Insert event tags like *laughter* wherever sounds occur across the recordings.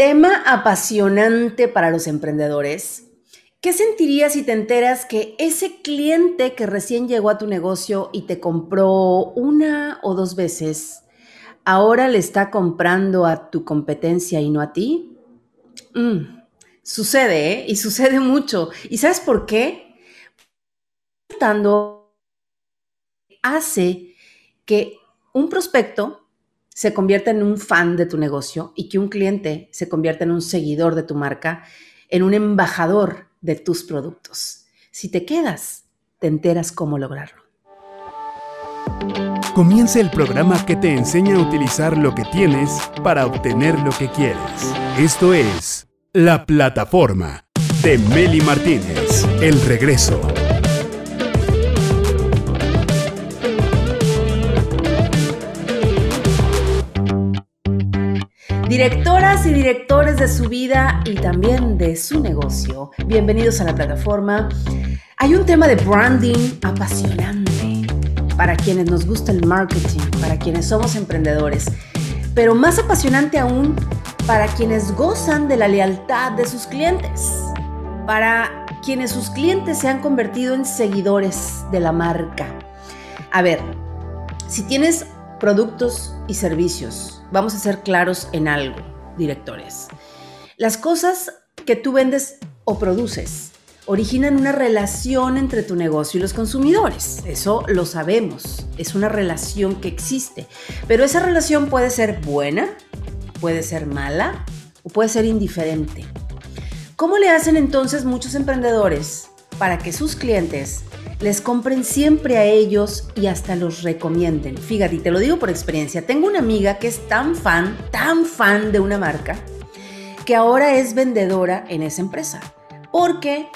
Tema apasionante para los emprendedores. ¿Qué sentirías si te enteras que ese cliente que recién llegó a tu negocio y te compró una o dos veces, ahora le está comprando a tu competencia y no a ti? Mm, sucede, ¿eh? Y sucede mucho. ¿Y sabes por qué? Hace que un prospecto se convierta en un fan de tu negocio y que un cliente se convierta en un seguidor de tu marca, en un embajador de tus productos. Si te quedas, te enteras cómo lograrlo. Comienza el programa que te enseña a utilizar lo que tienes para obtener lo que quieres. Esto es La Plataforma de Meli Martínez. El regreso. Directoras y directores de su vida y también de su negocio, bienvenidos a la plataforma. Hay un tema de branding apasionante para quienes nos gusta el marketing, para quienes somos emprendedores, pero más apasionante aún para quienes gozan de la lealtad de sus clientes, para quienes sus clientes se han convertido en seguidores de la marca. A ver, si tienes productos y servicios vamos a ser claros en algo, directores. Las cosas que tú vendes o produces originan una relación entre tu negocio y los consumidores. Eso lo sabemos. Es una relación que existe. Pero esa relación puede ser buena, puede ser mala o puede ser indiferente. ¿Cómo le hacen entonces muchos emprendedores para que sus clientes les compren siempre a ellos y hasta los recomienden. Fíjate, te lo digo por experiencia, tengo una amiga que es tan fan, tan fan de una marca, que ahora es vendedora en esa empresa, porque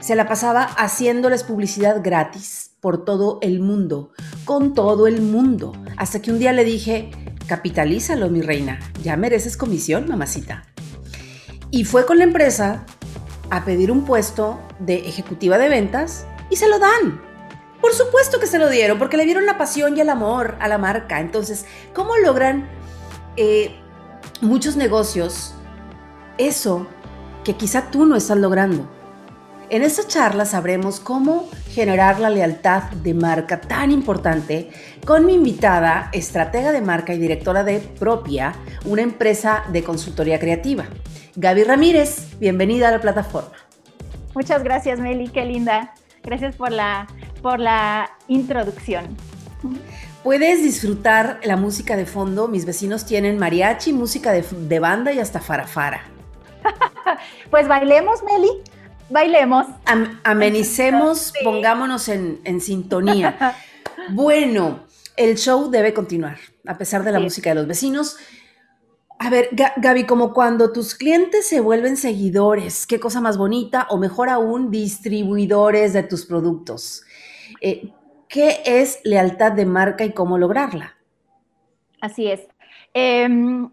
se la pasaba haciéndoles publicidad gratis por todo el mundo, con todo el mundo, hasta que un día le dije, capitalízalo, mi reina, ya mereces comisión, mamacita. Y fue con la empresa a pedir un puesto de ejecutiva de ventas y se lo dan. Por supuesto que se lo dieron, porque le dieron la pasión y el amor a la marca. Entonces, ¿cómo logran eh, muchos negocios eso que quizá tú no estás logrando? En esta charla sabremos cómo generar la lealtad de marca tan importante con mi invitada, estratega de marca y directora de Propia, una empresa de consultoría creativa. Gaby Ramírez, bienvenida a la plataforma. Muchas gracias, Meli, qué linda. Gracias por la, por la introducción. Puedes disfrutar la música de fondo. Mis vecinos tienen mariachi, música de, banda y hasta farafara. *laughs* pues bailemos, Meli. Bailemos. amenicemos, pongámonos en, sintonía. *laughs* bueno, el show debe continuar, a pesar de la música de los vecinos. A ver, Gaby, como cuando tus clientes se vuelven seguidores, qué cosa más bonita, o mejor aún, distribuidores de tus productos. Eh, ¿Qué es lealtad de marca y cómo lograrla? Así es. Em,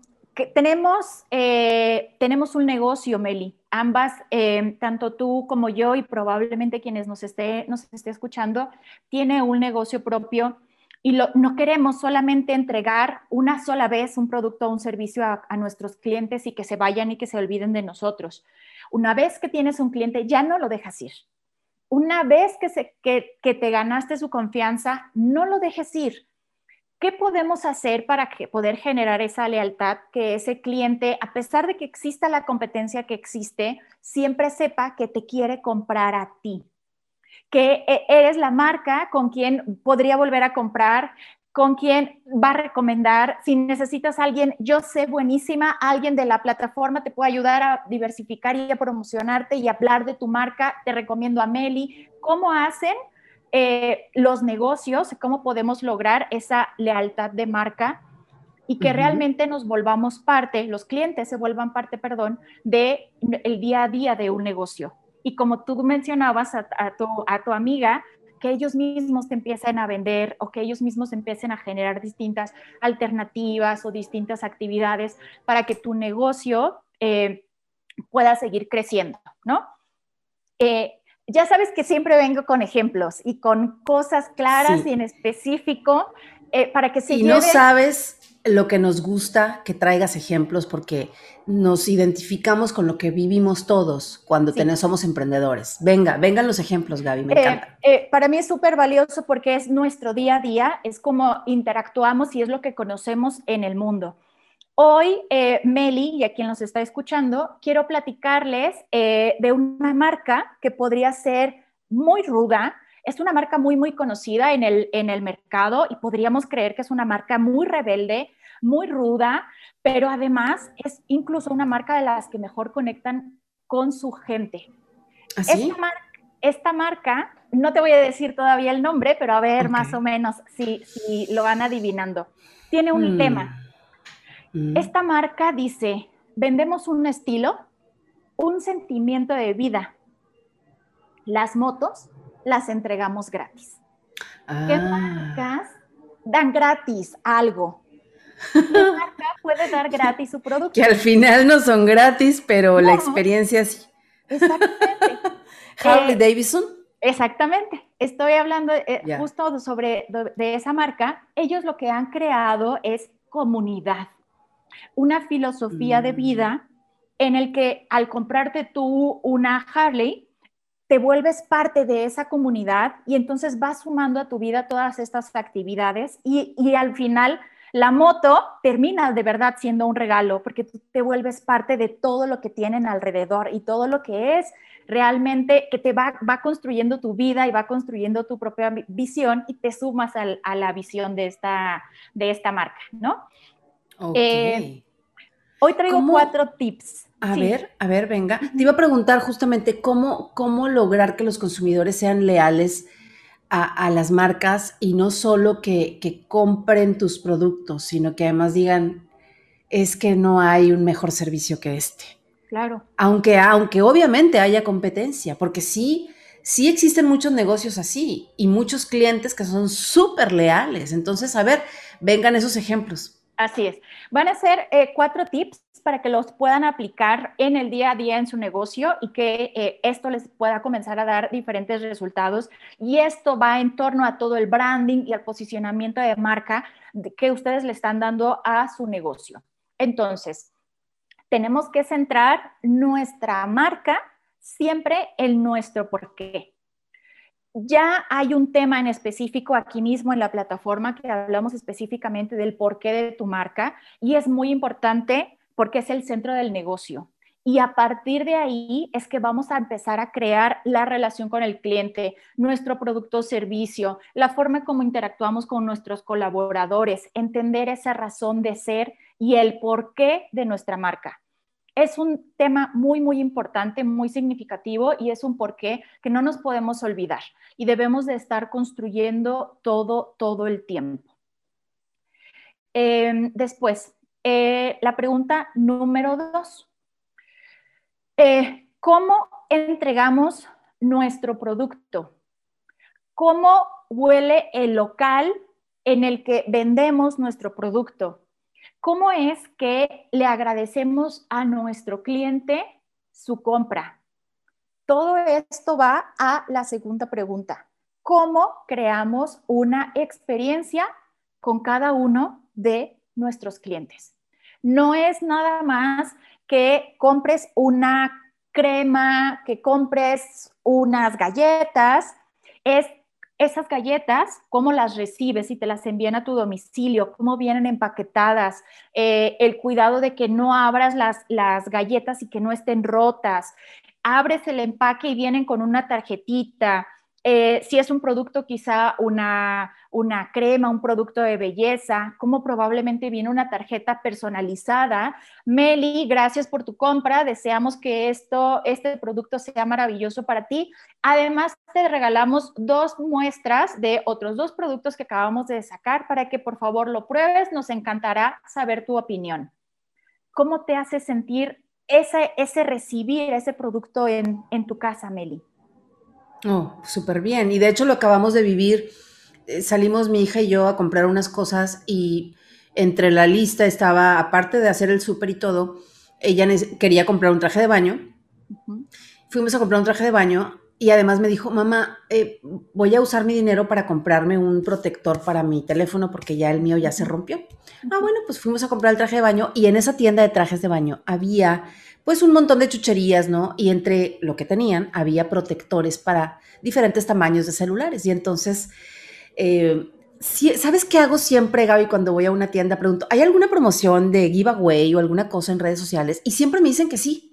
tenemos, eh, tenemos un negocio, Meli. Ambas, em, tanto tú como yo y probablemente quienes nos esté, nos esté escuchando, tiene un negocio propio y no queremos solamente entregar una sola vez un producto o un servicio a, nuestros clientes y que se vayan y que se olviden de nosotros. Una vez que tienes un cliente, ya no lo dejas ir. Una vez que, te ganaste su confianza, no lo dejes ir. ¿Qué podemos hacer para poder generar esa lealtad que ese cliente, a pesar de que exista la competencia que existe, siempre sepa que te quiere comprar a ti? Que e, eres la marca con quien podría volver a comprar, con quien va a recomendar. Si necesitas a alguien, yo sé buenísima, alguien de la plataforma te puede ayudar a diversificar y a promocionarte y hablar de tu marca. Te recomiendo a Meli. ¿Cómo hacen eh, los negocios? ¿Cómo podemos lograr esa lealtad de marca? y que realmente nos volvamos parte, los clientes se vuelvan parte, perdón, de el día a día de un negocio y como tú mencionabas a, tu, amiga, que ellos mismos te empiecen a vender o que ellos mismos empiecen a generar distintas alternativas o distintas actividades para que tu negocio eh, pueda seguir creciendo, ¿no? Eh, ya sabes que siempre vengo con ejemplos y con cosas claras y en específico eh, para que se y no sabes lo que nos gusta que traigas ejemplos porque nos identificamos con lo que vivimos todos cuando somos emprendedores. Venga, vengan los ejemplos, Gaby, me eh, encanta. Eh, para mí es súper valioso porque es nuestro día a día, es como interactuamos y es lo que conocemos en el mundo. Hoy, eh, Meli, y a quien nos está escuchando, quiero platicarles de una marca que podría ser muy ruda, es una marca muy, muy conocida en el, en el mercado y podríamos creer que es una marca muy rebelde, muy ruda, pero además es incluso una marca de las que mejor conectan con su gente. ¿Así? ¿Ah, esta, marca, no te voy a decir todavía el nombre, pero a ver más o menos si, si, lo van adivinando. Tiene un tema. Mm. Mm. Esta marca dice, vendemos un estilo, un sentimiento de vida. Las motos las entregamos gratis. ¿Qué ah. marcas dan gratis algo? ¿Qué *laughs* marca puede dar gratis su producto? Que al final no son gratis, pero la experiencia sí. Exactamente. *laughs* Harley eh, Davidson. Exactamente. Estoy hablando eh, justo sobre de esa marca. Ellos lo que han creado es comunidad, una filosofía de mm. vida en el que al comprarte tú una Harley, te vuelves parte de esa comunidad y entonces vas sumando a tu vida todas estas actividades y, al final la moto termina de verdad siendo un regalo porque tú te vuelves parte de todo lo que tienen alrededor y todo lo que es realmente que te va, va construyendo tu vida y va construyendo tu propia visión y te sumas a la visión de esta, de esta marca, ¿no? Eh, hoy traigo cuatro tips a ver, a ver, venga. Te iba a preguntar justamente cómo, cómo lograr que los consumidores sean leales a, las marcas y no solo que, compren tus productos, sino que además digan, es que no hay un mejor servicio que este. Claro. Aunque, aunque obviamente haya competencia, porque sí, sí existen muchos negocios así y muchos clientes que son súper leales. Entonces, a ver, vengan esos ejemplos. Así es. Van a ser eh, cuatro tips para que los puedan aplicar en el día a día en su negocio y que eh, esto les pueda comenzar a dar diferentes resultados. Y esto va en torno a todo el branding y al posicionamiento de marca que ustedes le están dando a su negocio. Entonces, tenemos que centrar nuestra marca siempre en nuestro porqué. Ya hay un tema en específico aquí mismo en la plataforma que hablamos específicamente del porqué de tu marca y es muy importante porque es el centro del negocio. Y a partir de ahí es que vamos a empezar a crear la relación con el cliente, nuestro producto o servicio, la forma como interactuamos con nuestros colaboradores, entender esa razón de ser y el porqué de nuestra marca. Es un tema muy, muy importante, muy significativo y es un porqué que no nos podemos olvidar y debemos de estar construyendo todo, todo el tiempo. Em, después, eh, la pregunta número dos. Eh, ¿Cómo entregamos nuestro producto? ¿Cómo huele el local en el que vendemos nuestro producto? ¿Cómo es que le agradecemos a nuestro cliente su compra? Todo esto va a la segunda pregunta. ¿Cómo creamos una experiencia con cada uno de nuestros clientes. No es nada más que compres una crema, que compres unas galletas, es esas galletas, cómo las recibes y te las envían a tu domicilio, cómo vienen empaquetadas, eh, el cuidado de que no abras las, las galletas y que no estén rotas, abres el empaque y vienen con una tarjetita, eh, si es un producto, quizá una, una crema, un producto de belleza, como probablemente viene una tarjeta personalizada. Meli, gracias por tu compra. Deseamos que esto, este producto sea maravilloso para ti. Además, te regalamos dos muestras de otros dos productos que acabamos de sacar para que por favor lo pruebes. Nos encantará saber tu opinión. ¿Cómo te hace sentir ese, ese recibir ese producto en, en tu casa, Meli? Oh, súper bien. Y de hecho lo acabamos de vivir. Eh, salimos mi hija y yo a comprar unas cosas y entre la lista estaba, aparte de hacer el súper y todo, ella quería comprar un traje de baño. Fuimos a comprar un traje de baño y además me dijo, mamá, eh, voy a usar mi dinero para comprarme un protector para mi teléfono porque ya el mío ya se rompió. Ah, bueno, pues fuimos a comprar el traje de baño y en esa tienda de trajes de baño había pues un montón de chucherías, ¿no? Y entre lo que tenían había protectores para diferentes tamaños de celulares. Y entonces, eh, ¿sabes qué hago siempre, Gaby, cuando voy a una tienda? Pregunto, ¿hay alguna promoción de giveaway o alguna cosa en redes sociales? Y siempre me dicen que sí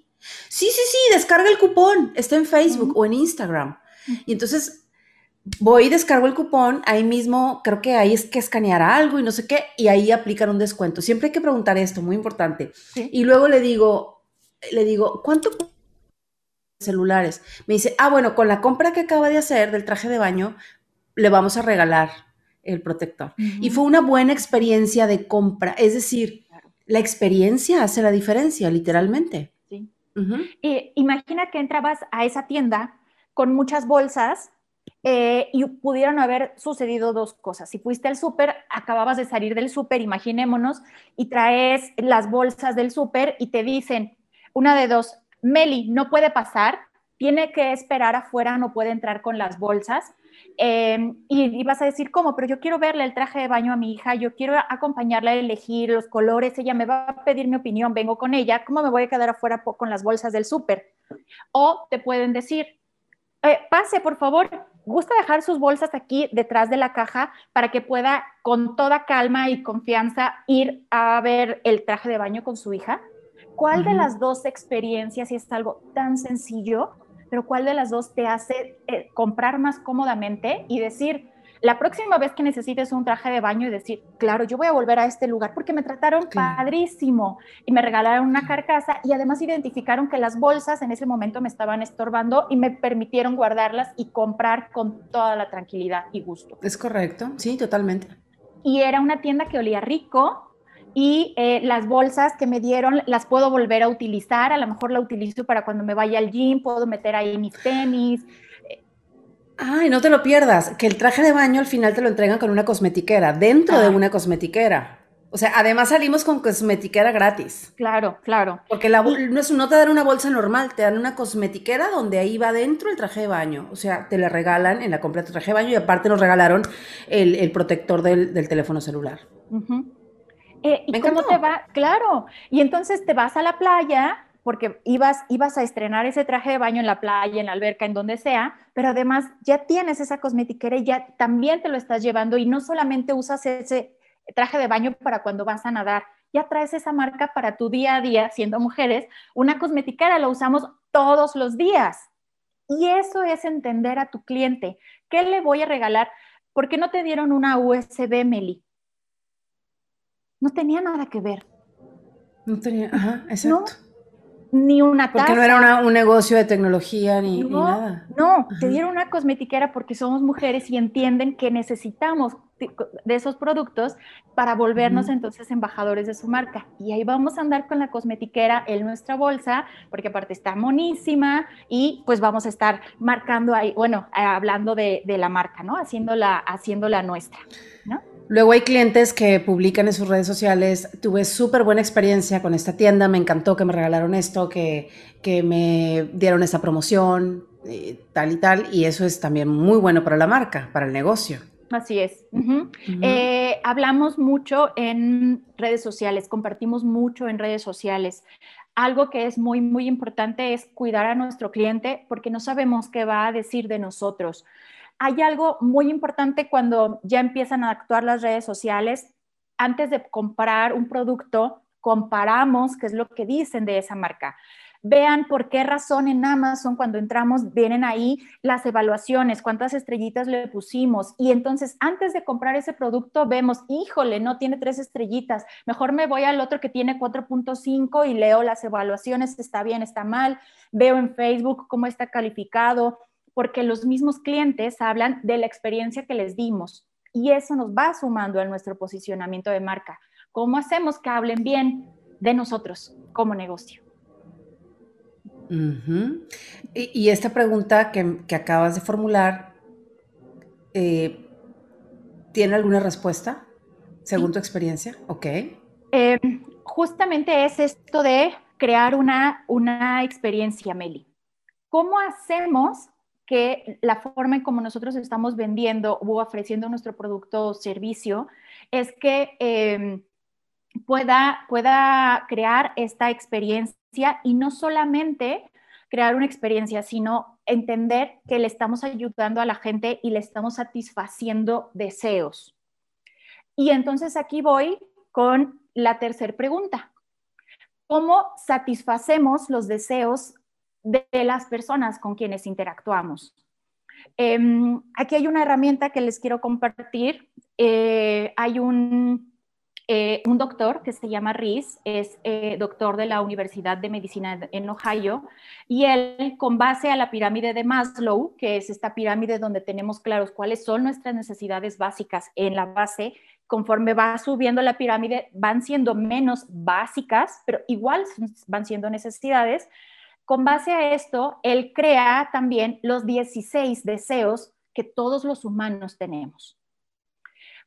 Sí, sí, sí, descarga el cupón, está en Facebook o en Instagram. Y entonces voy y descargo el cupón, ahí mismo creo que ahí es que escanear algo y no sé qué, y ahí aplican un descuento. Siempre hay que preguntar esto, muy importante. Y luego le digo, le digo, ¿cuánto celulares? Me dice, ah, bueno, con la compra que acaba de hacer del traje de baño, le vamos a regalar el protector. Y fue una buena experiencia de compra, es decir, la experiencia hace la diferencia, literalmente imagina que entrabas a esa tienda con muchas bolsas eh, y pudieron haber sucedido dos cosas. Si fuiste al súper, acababas de salir del súper, imaginémonos, y traes las bolsas del súper y te dicen, una de dos, Meli, no puede pasar, tiene que esperar afuera, no puede entrar con las bolsas. Em, y, vas a decir, ¿cómo? Pero yo quiero verle el traje de baño a mi hija, yo quiero acompañarla a elegir los colores, ella me va a pedir mi opinión, vengo con ella, ¿cómo me voy a quedar afuera con las bolsas del súper? O te pueden decir, eh, pase, por favor, gusta dejar sus bolsas aquí detrás de la caja para que pueda con toda calma y confianza ir a ver el traje de baño con su hija. ¿Cuál de las dos experiencias, si es algo tan sencillo, pero cuál de las dos te hace eh, comprar más cómodamente y decir, la próxima vez que necesites un traje de baño y decir, claro, yo voy a volver a este lugar porque me trataron padrísimo y me regalaron una carcasa y además identificaron que las bolsas en ese momento me estaban estorbando y me permitieron guardarlas y comprar con toda la tranquilidad y gusto. Es correcto, sí, totalmente. Y era una tienda que olía rico, y eh, las bolsas que me dieron las puedo volver a utilizar, a lo mejor la utilizo para cuando me vaya al gym, puedo meter ahí mis tenis. Ay, no te lo pierdas, que el traje de baño al final te lo entregan con una cosmetiquera, dentro de ah. una cosmetiquera. O sea, además salimos con cosmetiquera gratis. Claro, claro. Porque la, no, es, no te dan una bolsa normal, te dan una cosmetiquera donde ahí va dentro el traje de baño. O sea, te la regalan en la compra de traje de baño y aparte nos regalaron el, protector del, teléfono celular. Eh, ¿Y cómo te va? Claro. Y entonces te vas a la playa porque ibas, ibas a estrenar ese traje de baño en la playa, en la alberca, en donde sea, pero además ya tienes esa cosmetiquera y ya también te lo estás llevando y no solamente usas ese traje de baño para cuando vas a nadar, ya traes esa marca para tu día a día, siendo mujeres, una cosmetiquera la usamos todos los días. Y eso es entender a tu cliente. ¿Qué le voy a regalar? ¿Por qué no te dieron una USB, Meli? No tenía nada que ver. No tenía, ajá, exacto. ni una taza. Porque no era un negocio de tecnología ni, nada. No, te dieron una cosmetiquera porque somos mujeres y entienden que necesitamos de esos productos para volvernos entonces embajadores de su marca. Y ahí vamos a andar con la cosmetiquera en nuestra bolsa, porque aparte está monísima y pues vamos a estar marcando ahí, bueno, hablando de, de la marca, ¿no? Haciéndola, haciéndola nuestra, ¿no? Luego hay clientes que publican en sus redes sociales, tuve súper buena experiencia con esta tienda, me encantó que me regalaron esto, que, que me dieron esta promoción, eh, tal y tal, y eso es también muy bueno para la marca, para el negocio. Así es. Eh, hablamos mucho en redes sociales, compartimos mucho en redes sociales. Algo que es muy, muy importante es cuidar a nuestro cliente porque no sabemos qué va a decir de nosotros hay algo muy importante cuando ya empiezan a actuar las redes sociales. Antes de comprar un producto, comparamos qué es lo que dicen de esa marca. Vean por qué razón en Amazon cuando entramos vienen ahí las evaluaciones, cuántas estrellitas le pusimos y entonces antes de comprar ese producto vemos, híjole, no tiene tres estrellitas, mejor me voy al otro que tiene 4.5 y leo las evaluaciones, está bien, está mal, veo en Facebook cómo está calificado, porque los mismos clientes hablan de la experiencia que les dimos y eso nos va sumando a nuestro posicionamiento de marca. ¿Cómo hacemos que hablen bien de nosotros como negocio? y, esta pregunta que, acabas de formular, eh, ¿tiene alguna respuesta según tu experiencia? Ok. Eh, justamente es esto de crear una, una experiencia, Meli. ¿Cómo hacemos que la forma en como nosotros estamos vendiendo o ofreciendo nuestro producto o servicio es que em, pueda, pueda crear esta experiencia y no solamente crear una experiencia, sino entender que le estamos ayudando a la gente y le estamos satisfaciendo deseos. Y entonces aquí voy con la tercera pregunta. ¿Cómo satisfacemos los deseos de las personas con quienes interactuamos? Em, aquí hay una herramienta que les quiero compartir. Eh, hay un eh, un doctor que se llama Reese, es eh, doctor de la Universidad de Medicina en Ohio, y él, con base a la pirámide de Maslow, que es esta pirámide donde tenemos claros cuáles son nuestras necesidades básicas en la base, conforme va subiendo la pirámide, van siendo menos básicas, pero igual van siendo necesidades. Con base a esto, él crea también los 16 deseos que todos los humanos tenemos.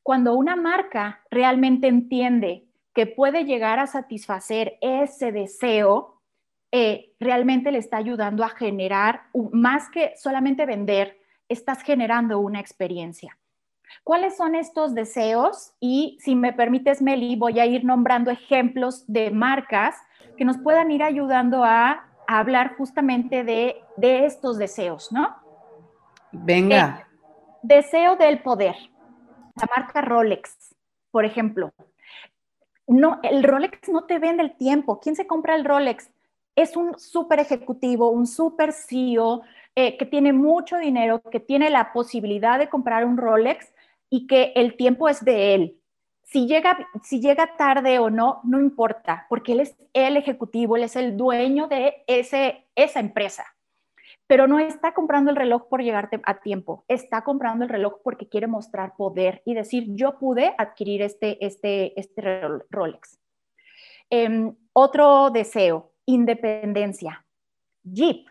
Cuando una marca realmente entiende que puede llegar a satisfacer ese deseo, eh, realmente le está ayudando a generar, más que solamente vender, estás generando una experiencia. ¿Cuáles son estos deseos? Y si me permites, Meli, voy a ir nombrando ejemplos de marcas que nos puedan ir ayudando a, hablar justamente de, estos deseos, ¿no? Venga. Eh, deseo del poder la marca Rolex, por ejemplo. No, el Rolex no te vende el tiempo. ¿Quién se compra el Rolex? Es un súper ejecutivo, un súper CEO eh, que tiene mucho dinero, que tiene la posibilidad de comprar un Rolex y que el tiempo es de él. Si llega, si llega tarde o no, no importa, porque él es el ejecutivo, él es el dueño de ese, esa empresa pero no está comprando el reloj por llegarte a tiempo, está comprando el reloj porque quiere mostrar poder y decir, yo pude adquirir este, este, este Rolex. Em, otro deseo, independencia. Jeep.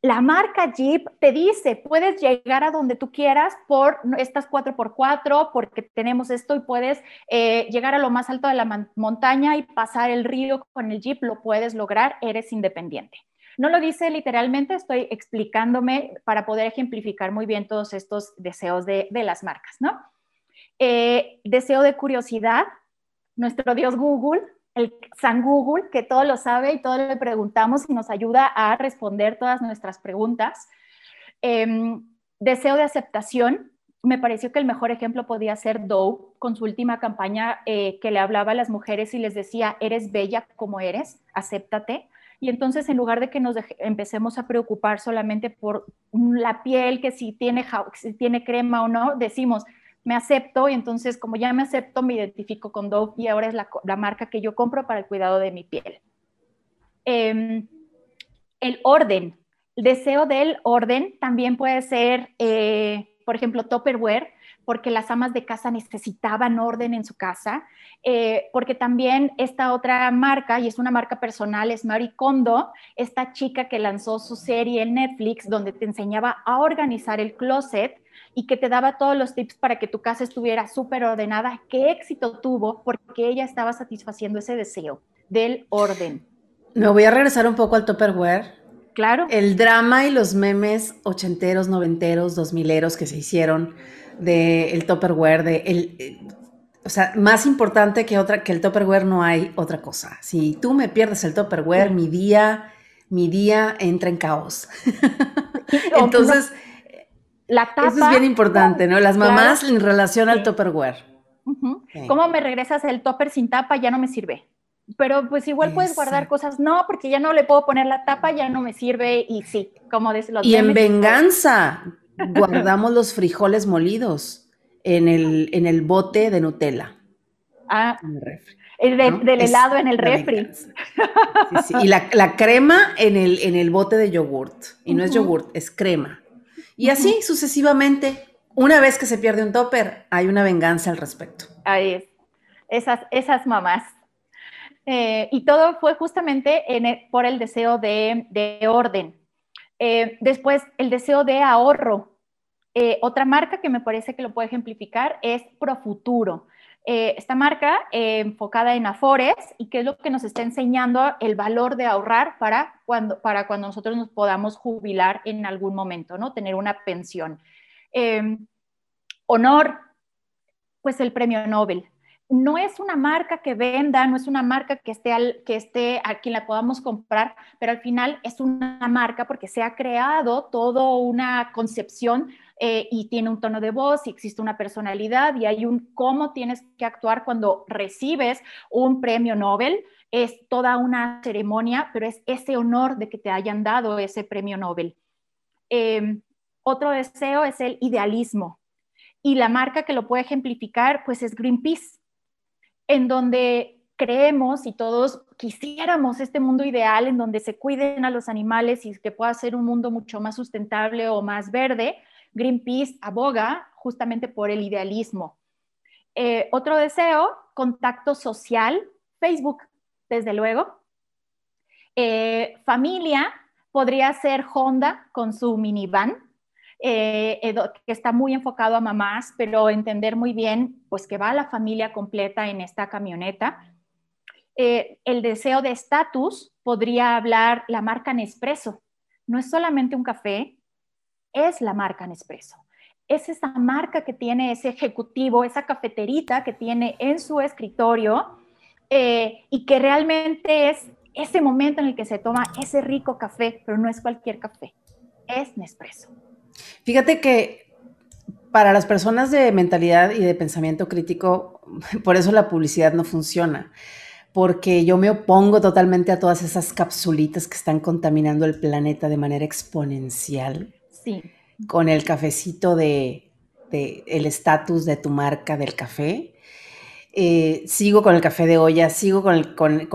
La marca Jeep te dice, puedes llegar a donde tú quieras por estas 4x4, porque tenemos esto y puedes eh, llegar a lo más alto de la montaña y pasar el río con el Jeep, lo puedes lograr, eres independiente. No lo dice literalmente, estoy explicándome para poder ejemplificar muy bien todos estos deseos de, las marcas, ¿no? Eh, deseo de curiosidad, nuestro Dios Google, el San Google, que todo lo sabe y todo le preguntamos y nos ayuda a responder todas nuestras preguntas. Em, deseo de aceptación, me pareció que el mejor ejemplo podía ser Dove con su última campaña eh, que le hablaba a las mujeres y les decía, eres bella como eres, acéptate. Y entonces, en lugar de que nos empecemos a preocupar solamente por la piel, que si tiene, si tiene crema o no, decimos, me acepto y entonces como ya me acepto, me identifico con Dove y ahora es la, marca que yo compro para el cuidado de mi piel. Em, el orden, el deseo del orden también puede ser, eh, por ejemplo, Tupperware porque las amas de casa necesitaban orden en su casa, eh, porque también esta otra marca, y es una marca personal, es Marie Kondo, esta chica que lanzó su serie en Netflix, donde te enseñaba a organizar el closet y que te daba todos los tips para que tu casa estuviera súper ordenada. ¿Qué éxito tuvo? Porque ella estaba satisfaciendo ese deseo del orden. Me voy a regresar un poco al Tupperware. Claro. El drama y los memes ochenteros, noventeros, dos mileros que se hicieron del el Tupperware, de el, eh, o sea, más importante que, otra, que el Tupperware no hay otra cosa. Si tú me pierdes el Tupperware, mi día, mi día entra en caos. *laughs* Entonces, la tapa, eso es bien importante, ¿no? Las mamás en relación al Tupperware. ¿Cómo me regresas el topper sin tapa? Ya no me sirve. Pero pues igual puedes guardar cosas, no, porque ya no le puedo poner la tapa, ya no me sirve y sí, como de los Y en venganza, guardamos los frijoles molidos en el, en el bote de Nutella. Ah, en el refri. del helado en el refri. Y la, crema en el, en el bote de yogurt. Y no es yogurt, es crema. Y así sucesivamente. Una vez que se pierde un topper, hay una venganza al respecto. Ahí es. Esas, esas mamás. Eh, y todo fue justamente por el deseo de, de orden. Eh, después, el deseo de ahorro. Eh, otra marca que me parece que lo puede ejemplificar es Profuturo. eh, esta marca eh, enfocada en Afores y que es lo que nos está enseñando el valor de ahorrar para cuando, para cuando nosotros nos podamos jubilar en algún momento, ¿no? Tener una pensión. Honor, pues el premio Nobel. No es una marca que venda, no es una marca que esté, al, que esté a quien la podamos comprar, pero al final es una marca porque se ha creado toda una concepción eh, y tiene un tono de voz y existe una personalidad y hay un cómo tienes que actuar cuando recibes un premio Nobel. Es toda una ceremonia, pero es ese honor de que te hayan dado ese premio Nobel. Em, otro deseo es el idealismo. Y la marca que lo puede ejemplificar, pues es Greenpeace, en donde creemos y todos quisiéramos este mundo ideal en donde se cuiden a los animales y que pueda ser un mundo mucho más sustentable o más verde, Greenpeace aboga justamente por el idealismo. Eh, otro deseo, contacto social, Facebook, desde luego. Eh, familia, podría ser Honda con su minivan, eh, que está muy enfocado a mamás, pero entender muy bien, pues que va la familia completa en esta camioneta. Eh, el deseo de estatus podría hablar la marca Nespresso. No es solamente un café, es la marca Nespresso. Es esa marca que tiene ese ejecutivo, esa cafeterita que tiene en su escritorio eh, y que realmente es ese momento en el que se toma ese rico café, pero no es cualquier café, es Nespresso. Fíjate que para las personas de mentalidad y de pensamiento crítico, *laughs* por eso la publicidad no funciona, porque yo me opongo totalmente a todas esas capsulitas que están contaminando el planeta de manera exponencial. Sí. Con el cafecito de, el estatus de tu marca del café. Eh, sigo con el café de olla, sigo con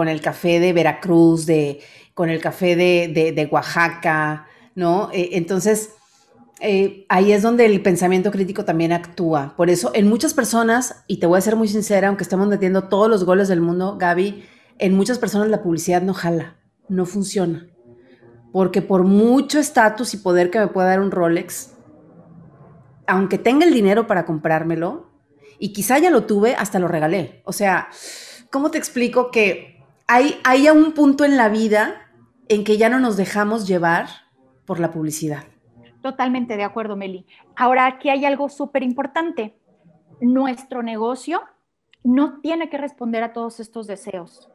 el, café de Veracruz, de, con el café de, Oaxaca, ¿no? Eh, entonces, eh, ahí es donde el pensamiento crítico también actúa. Por eso, en muchas personas, y te voy a ser muy sincera, aunque estemos metiendo todos los goles del mundo, Gaby, en muchas personas la publicidad no jala, no funciona. Porque por mucho estatus y poder que me pueda dar un Rolex, aunque tenga el dinero para comprármelo, y quizá ya lo tuve, hasta lo regalé. O sea, ¿cómo te explico que hay, hay un punto en la vida en que ya no nos dejamos llevar por la publicidad? Totalmente de acuerdo, Meli. Ahora, aquí hay algo súper importante. Nuestro negocio no tiene que responder a todos estos deseos,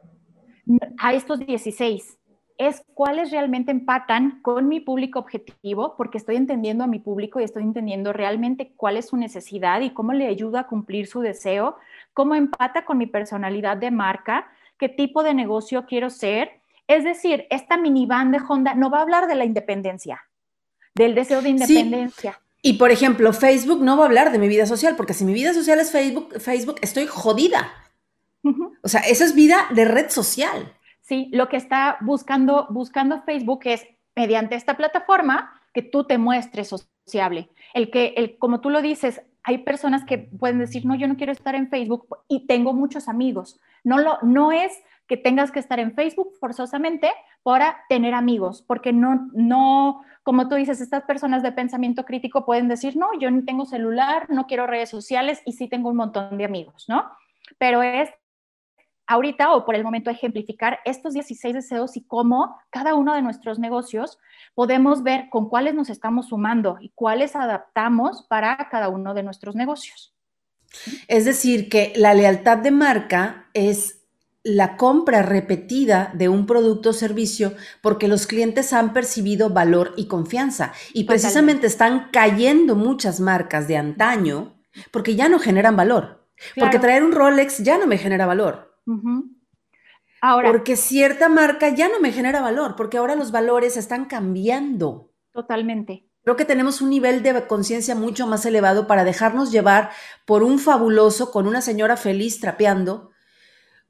a estos 16. Es cuáles realmente empatan con mi público objetivo, porque estoy entendiendo a mi público y estoy entendiendo realmente cuál es su necesidad y cómo le ayuda a cumplir su deseo, cómo empata con mi personalidad de marca, qué tipo de negocio quiero ser. Es decir, esta minivan de Honda no va a hablar de la independencia, del deseo de independencia. Y por ejemplo, Facebook no va a hablar de mi vida social, porque si mi vida social es Facebook, Facebook estoy jodida. O sea, eso es vida de red social. Sí, lo que está buscando, buscando Facebook es, mediante esta plataforma, que tú te muestres sociable. El que, el, como tú lo dices, hay personas que pueden decir, no, yo no quiero estar en Facebook y tengo muchos amigos. No, lo, no es que tengas que estar en Facebook forzosamente para tener amigos, porque no, no, como tú dices, estas personas de pensamiento crítico pueden decir, no, yo no tengo celular, no quiero redes sociales y sí tengo un montón de amigos, ¿no? Pero es ahorita o por el momento ejemplificar estos 16 deseos y cómo cada uno de nuestros negocios podemos ver con cuáles nos estamos sumando y cuáles adaptamos para cada uno de nuestros negocios. Es decir, que la lealtad de marca es la compra repetida de un producto o servicio porque los clientes han percibido valor y confianza. Y precisamente están cayendo muchas marcas de antaño porque ya no generan valor. Porque traer un Rolex ya no me genera valor. Ahora, porque cierta marca ya no me genera valor, porque ahora los valores están cambiando. Totalmente. Creo que tenemos un nivel de conciencia mucho más elevado para dejarnos llevar por un fabuloso con una señora feliz trapeando,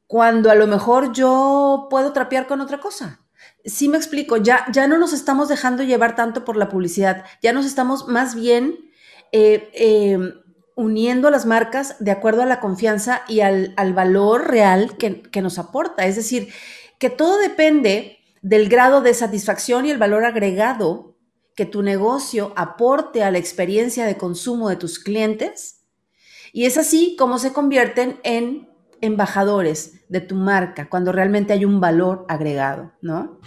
cuando a lo mejor yo puedo trapear con otra cosa. Sí me explico, ya, ya no nos estamos dejando llevar tanto por la publicidad, ya nos estamos más bien eh, em, uniendo a las marcas de acuerdo a la confianza y al, valor real que, que nos aporta. Es decir, que todo depende del grado de satisfacción y el valor agregado que tu negocio aporte a la experiencia de consumo de tus clientes Y es así como se convierten en embajadores de tu marca, cuando realmente hay un valor agregado, ¿no?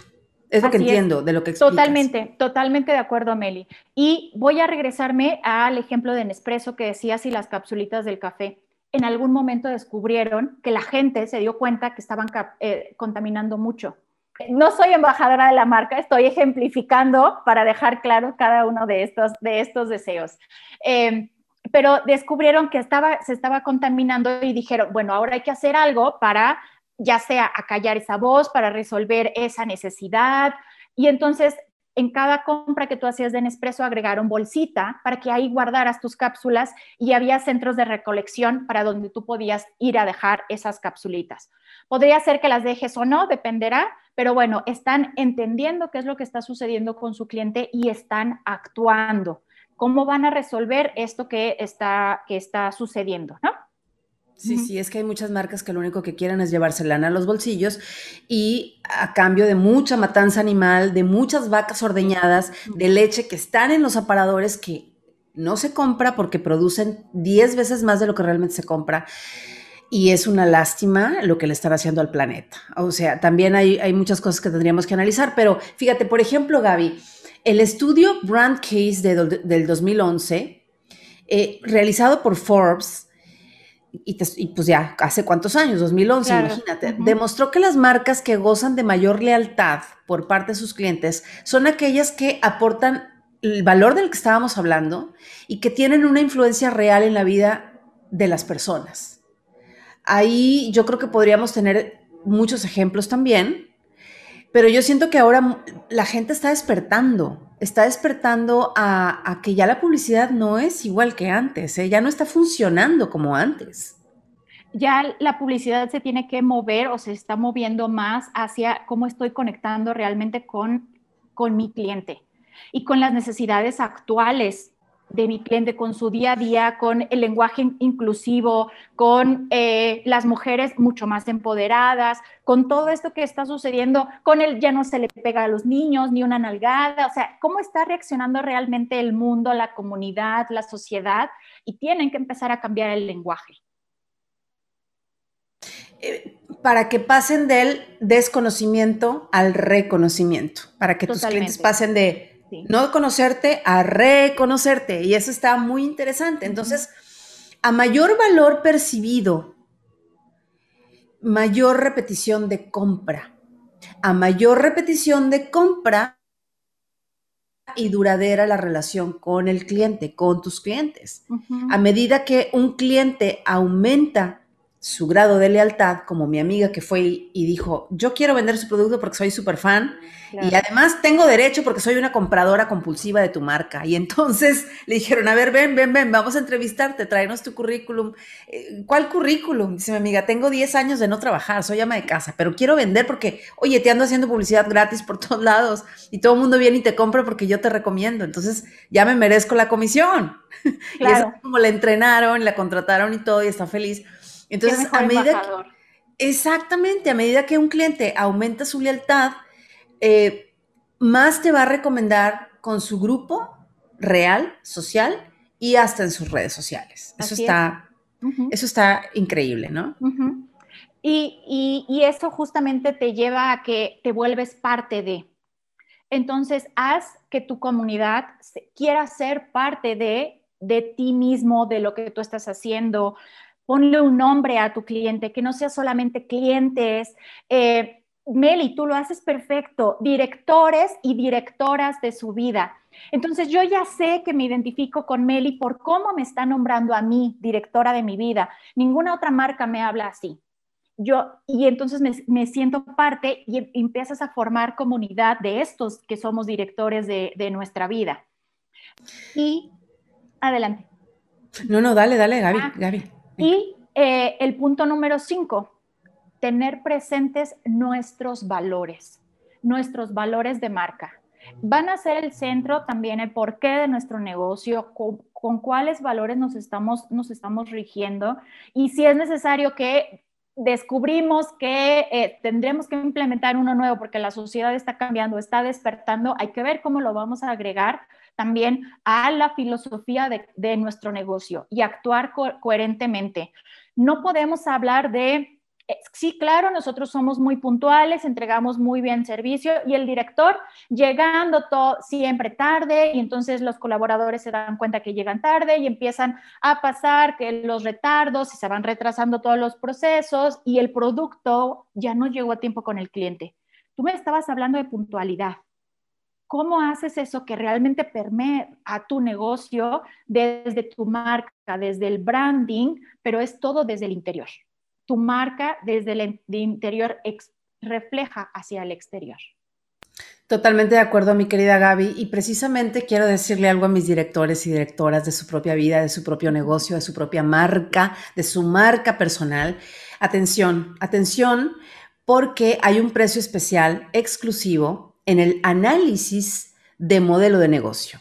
Es lo que entiendo de lo que explicas. Totalmente, totalmente de acuerdo, Meli. Y voy a regresarme al ejemplo de Nespresso que decías y las capsulitas del café. En algún momento descubrieron que la gente se dio cuenta que estaban eh, contaminando mucho. No soy embajadora de la marca, estoy ejemplificando para dejar claro cada uno de estos, de estos deseos. Eh, pero descubrieron que estaba, se estaba contaminando y dijeron, bueno, ahora hay que hacer algo para ya sea acallar esa voz, para resolver esa necesidad. Y entonces, en cada compra que tú hacías de Nespresso, agregaron bolsita para que ahí guardaras tus cápsulas y había centros de recolección para donde tú podías ir a dejar esas capsulitas. Podría ser que las dejes o no, dependerá, pero bueno, están entendiendo qué es lo que está sucediendo con su cliente y están actuando. ¿Cómo van a resolver esto que está, que está sucediendo? ¿no? Sí, sí, es que hay muchas marcas que lo único que quieren es llevarse lana a los bolsillos y a cambio de mucha matanza animal, de muchas vacas ordeñadas, de leche que están en los aparadores que no se compra porque producen 10 veces más de lo que realmente se compra. Y es una lástima lo que le están haciendo al planeta. O sea, también hay, hay muchas cosas que tendríamos que analizar, pero fíjate, por ejemplo, Gaby, el estudio Brand Case del 2011, eh, realizado por Forbes, y, pues ya, ¿hace cuántos años? 2011, imagínate. Demostró que las marcas que gozan de mayor lealtad por parte de sus clientes son aquellas que aportan el valor del que estábamos hablando y que tienen una influencia real en la vida de las personas. Ahí yo creo que podríamos tener muchos ejemplos también, pero yo siento que ahora la gente está despertando, está despertando a, que ya la publicidad no es igual que antes, ¿eh? ya no está funcionando como antes. Ya la publicidad se tiene que mover o se está moviendo más hacia cómo estoy conectando realmente con, con mi cliente y con las necesidades actuales de mi cliente, con su día a día, con el lenguaje inclusivo, con eh, las mujeres mucho más empoderadas, con todo esto que está sucediendo, con el ya no se le pega a los niños ni una nalgada, o sea, cómo está reaccionando realmente el mundo, la comunidad, la sociedad, y tienen que empezar a cambiar el lenguaje. Eh, para que pasen del desconocimiento al reconocimiento, para que tus clientes pasen de no conocerte a reconocerte. Y eso está muy interesante. Entonces, a mayor valor percibido, mayor repetición de compra. A mayor repetición de compra y duradera la relación con el cliente, con tus clientes. A medida que un cliente aumenta su grado de lealtad, como mi amiga que fue y dijo, yo quiero vender su producto porque soy súper fan y además tengo derecho porque soy una compradora compulsiva de tu marca. Y entonces *laughs* le dijeron, a ver, ven, ven, ven, vamos a entrevistarte, tráenos tu currículum. Eh, ¿Cuál currículum? Dice mi amiga, tengo 10 años de no trabajar, soy ama de casa, pero quiero vender porque, oye, te ando haciendo publicidad gratis por todos lados y todo el mundo viene y te compra porque yo te recomiendo. Entonces ya me merezco la comisión. *laughs* Y es como la entrenaron, la contrataron y todo y está feliz. Entonces, a medida que, exactamente, a medida que un cliente aumenta su lealtad, eh, más te va a recomendar con su grupo real, social y hasta en sus redes sociales. Eso está, eso está increíble, ¿no? y, y, eso justamente te lleva a que te vuelves parte de. Entonces, haz que tu comunidad quiera ser parte de, de ti mismo, de lo que tú estás haciendo, ponle un nombre a tu cliente, que no sea solamente clientes. Eh, Meli, tú lo haces perfecto, directores y directoras de su vida. Entonces yo ya sé que me identifico con Meli por cómo me está nombrando a mí, directora de mi vida. Ninguna otra marca me habla así. Yo, y entonces me, siento parte y empiezas a formar comunidad de estos que somos directores de, de nuestra vida. Y adelante. No, no, dale, dale, Gaby, ah, Gaby. Y eh, el punto número cinco, tener presentes nuestros valores, nuestros valores de marca. Van a ser el centro también el porqué de nuestro negocio, con, cuáles valores nos estamos, nos estamos rigiendo y si es necesario que descubrimos que eh, tendremos que implementar uno nuevo porque la sociedad está cambiando, está despertando, hay que ver cómo lo vamos a agregar también a la filosofía de, nuestro negocio y actuar coherentemente. No podemos hablar de eh, sí, claro, nosotros somos muy puntuales, entregamos muy bien servicio y el director llegando todo, siempre tarde y entonces los colaboradores se dan cuenta que llegan tarde y empiezan a pasar que los retardos y se van retrasando todos los procesos y el producto ya no llegó a tiempo con el cliente. Tú me estabas hablando de puntualidad. ¿Cómo haces eso que realmente permee a tu negocio desde tu marca, desde el branding, pero es todo desde el interior? tu marca desde el interior refleja hacia el exterior. Totalmente de acuerdo, mi querida Gaby. Y precisamente quiero decirle algo a mis directores y directoras de su propia vida, de su propio negocio, de su propia marca, de su marca personal. Atención, atención, porque hay un precio especial exclusivo en el análisis de modelo de negocio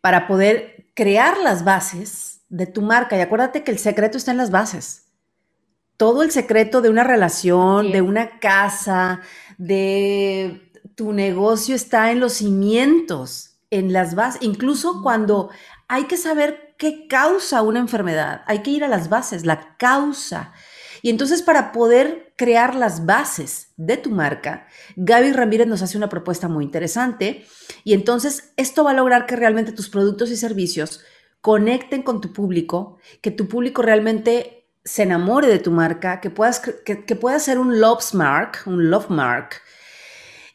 para poder crear las bases de tu marca. Y acuérdate que el secreto está en las bases todo el secreto de una relación, de una casa, de tu negocio está en los cimientos, en las bases, incluso cuando hay que saber qué causa una enfermedad, hay que ir a las bases, la causa. Y entonces para poder crear las bases de tu marca, Gaby Ramírez nos hace una propuesta muy interesante y entonces esto va a lograr que realmente tus productos y servicios conecten con tu público, que tu público realmente se enamore de tu marca, que puedas, que, que pueda ser un love mark, un love mark.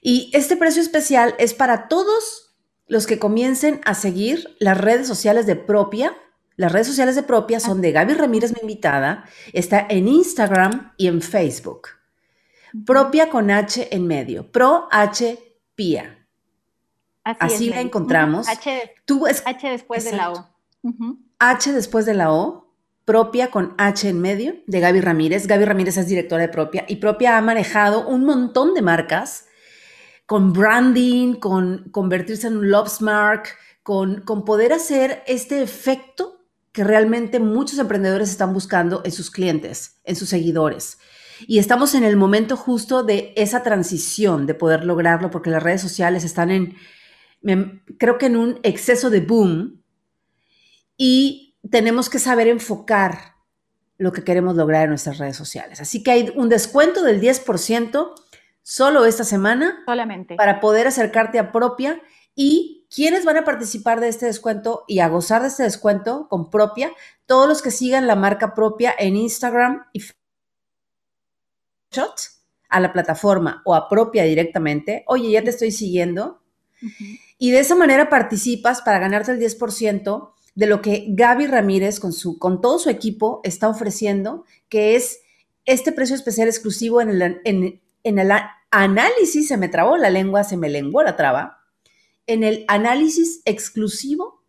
Y este precio especial es para todos los que comiencen a seguir las redes sociales de Propia. Las redes sociales de Propia son de Gaby Ramírez, mi invitada. Está en Instagram y en Facebook. Propia con H en medio. Pro H Pia. Así, la encontramos. H, Tú H después de la O. H después de la O Propia con H en medio de Gaby Ramírez. Gaby Ramírez es directora de Propia y Propia ha manejado un montón de marcas con branding, con convertirse en un Lobsmark, con, con poder hacer este efecto que realmente muchos emprendedores están buscando en sus clientes, en sus seguidores. Y estamos en el momento justo de esa transición, de poder lograrlo, porque las redes sociales están en, creo que en un exceso de boom. Y tenemos que saber enfocar lo que queremos lograr en nuestras redes sociales. Así que hay un descuento del 10% solo esta semana. Solamente. Para poder acercarte a propia. Y quienes van a participar de este descuento y a gozar de este descuento con propia, todos los que sigan la marca propia en Instagram y shot a la plataforma o a propia directamente. Oye, ya te estoy siguiendo. Y de esa manera participas para ganarte el 10% de lo que Gaby Ramírez con, su, con todo su equipo está ofreciendo, que es este precio especial exclusivo en el, en, el análisis, se me trabó la lengua, se me lenguó la traba, en el análisis exclusivo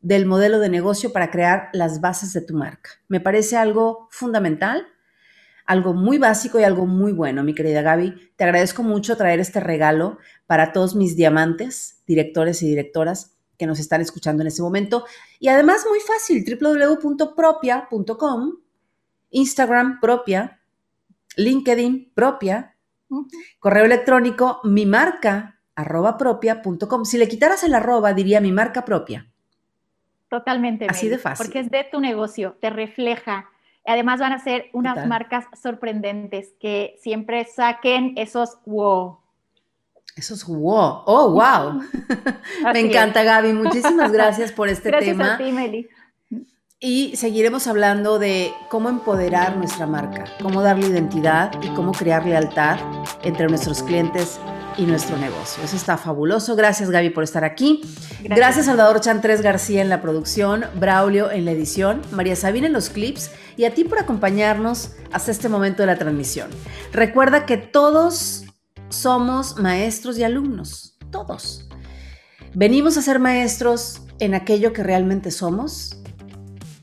del modelo de negocio para crear las bases de tu marca. Me parece algo fundamental, algo muy básico y algo muy bueno, mi querida Gaby. Te agradezco mucho traer este regalo para todos mis diamantes, directores y directoras que nos están escuchando en este momento. Y además muy fácil, www.propia.com, Instagram propia, LinkedIn propia, correo electrónico mi marca arroba propia.com. Si le quitaras el arroba, diría mi marca propia. Totalmente. Así de fácil. Porque es de tu negocio, te refleja. Además van a ser unas marcas sorprendentes que siempre saquen esos wow eso es wow. Oh, wow. *laughs* Me encanta, Gaby. Muchísimas gracias por este *laughs* tema. A ti, Meli. Y seguiremos hablando de cómo empoderar nuestra marca, cómo darle identidad y cómo crear lealtad entre nuestros clientes y nuestro negocio. Eso está fabuloso. Gracias, Gaby, por estar aquí. Gracias, Gracias Salvador Chantres García en la producción, Braulio en la edición, María Sabina en los clips y a ti por acompañarnos hasta este momento de la transmisión. Recuerda que todos somos maestros y alumnos, todos. Venimos a ser maestros en aquello que realmente somos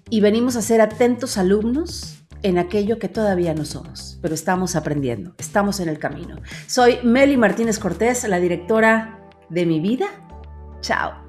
y venimos a ser atentos alumnos en aquello que todavía no somos, pero estamos aprendiendo, estamos en el camino. Soy Meli Martínez Cortés, la directora de mi vida. Chao.